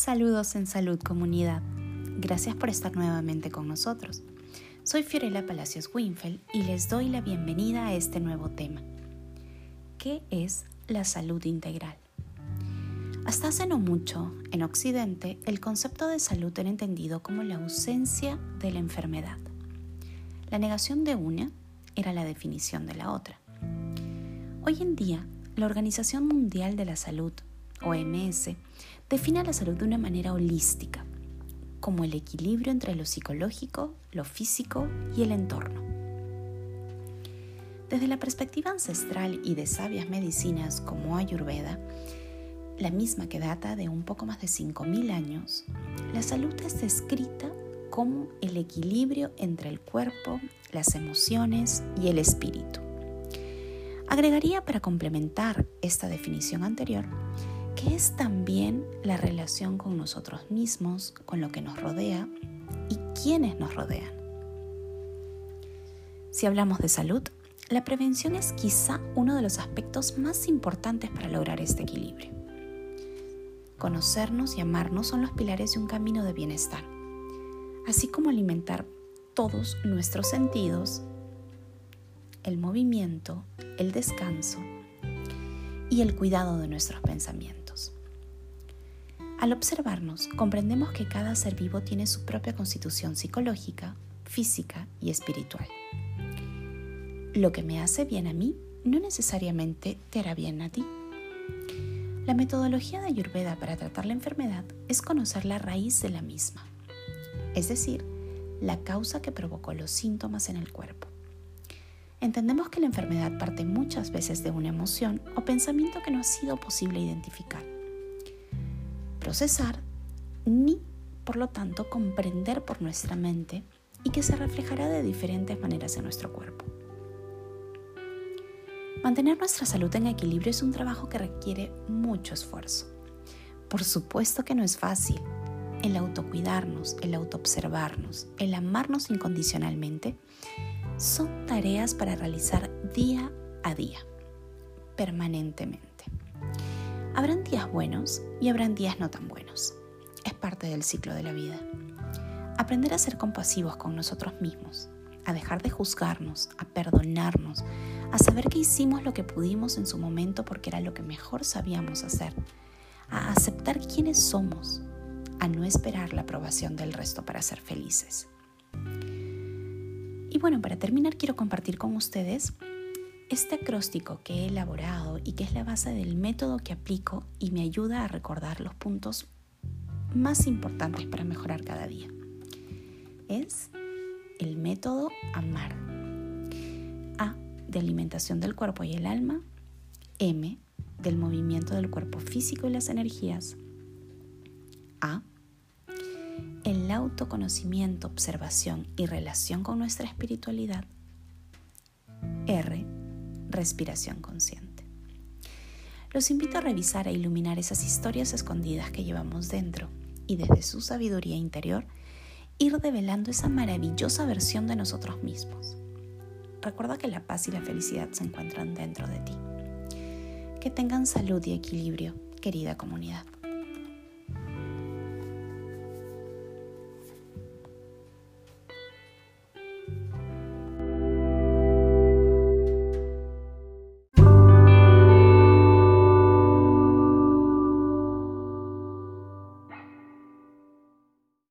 Saludos en salud comunidad. Gracias por estar nuevamente con nosotros. Soy Fiorella Palacios Winfeld y les doy la bienvenida a este nuevo tema. ¿Qué es la salud integral? Hasta hace no mucho, en Occidente, el concepto de salud era entendido como la ausencia de la enfermedad. La negación de una era la definición de la otra. Hoy en día, la Organización Mundial de la Salud, OMS, define la salud de una manera holística, como el equilibrio entre lo psicológico, lo físico y el entorno. Desde la perspectiva ancestral y de sabias medicinas como Ayurveda, la misma que data de un poco más de 5.000 años, la salud es descrita como el equilibrio entre el cuerpo, las emociones y el espíritu. Agregaría para complementar esta definición anterior que es también la relación con nosotros mismos, con lo que nos rodea y quienes nos rodean. Si hablamos de salud, la prevención es quizá uno de los aspectos más importantes para lograr este equilibrio. Conocernos y amarnos son los pilares de un camino de bienestar, así como alimentar todos nuestros sentidos, el movimiento, el descanso y el cuidado de nuestros pensamientos. Al observarnos, comprendemos que cada ser vivo tiene su propia constitución psicológica, física y espiritual. Lo que me hace bien a mí no necesariamente te hará bien a ti. La metodología de Ayurveda para tratar la enfermedad es conocer la raíz de la misma, es decir, la causa que provocó los síntomas en el cuerpo. Entendemos que la enfermedad parte muchas veces de una emoción o pensamiento que no ha sido posible identificar procesar ni, por lo tanto, comprender por nuestra mente y que se reflejará de diferentes maneras en nuestro cuerpo. Mantener nuestra salud en equilibrio es un trabajo que requiere mucho esfuerzo. Por supuesto que no es fácil. El autocuidarnos, el autoobservarnos, el amarnos incondicionalmente son tareas para realizar día a día, permanentemente. Habrán días buenos y habrán días no tan buenos. Es parte del ciclo de la vida. Aprender a ser compasivos con nosotros mismos, a dejar de juzgarnos, a perdonarnos, a saber que hicimos lo que pudimos en su momento porque era lo que mejor sabíamos hacer, a aceptar quiénes somos, a no esperar la aprobación del resto para ser felices. Y bueno, para terminar quiero compartir con ustedes este acróstico que he elaborado y que es la base del método que aplico y me ayuda a recordar los puntos más importantes para mejorar cada día. Es el método AMAR. A de alimentación del cuerpo y el alma. M del movimiento del cuerpo físico y las energías. A el autoconocimiento, observación y relación con nuestra espiritualidad. R respiración consciente. Los invito a revisar e iluminar esas historias escondidas que llevamos dentro y desde su sabiduría interior ir develando esa maravillosa versión de nosotros mismos. Recuerda que la paz y la felicidad se encuentran dentro de ti. Que tengan salud y equilibrio, querida comunidad.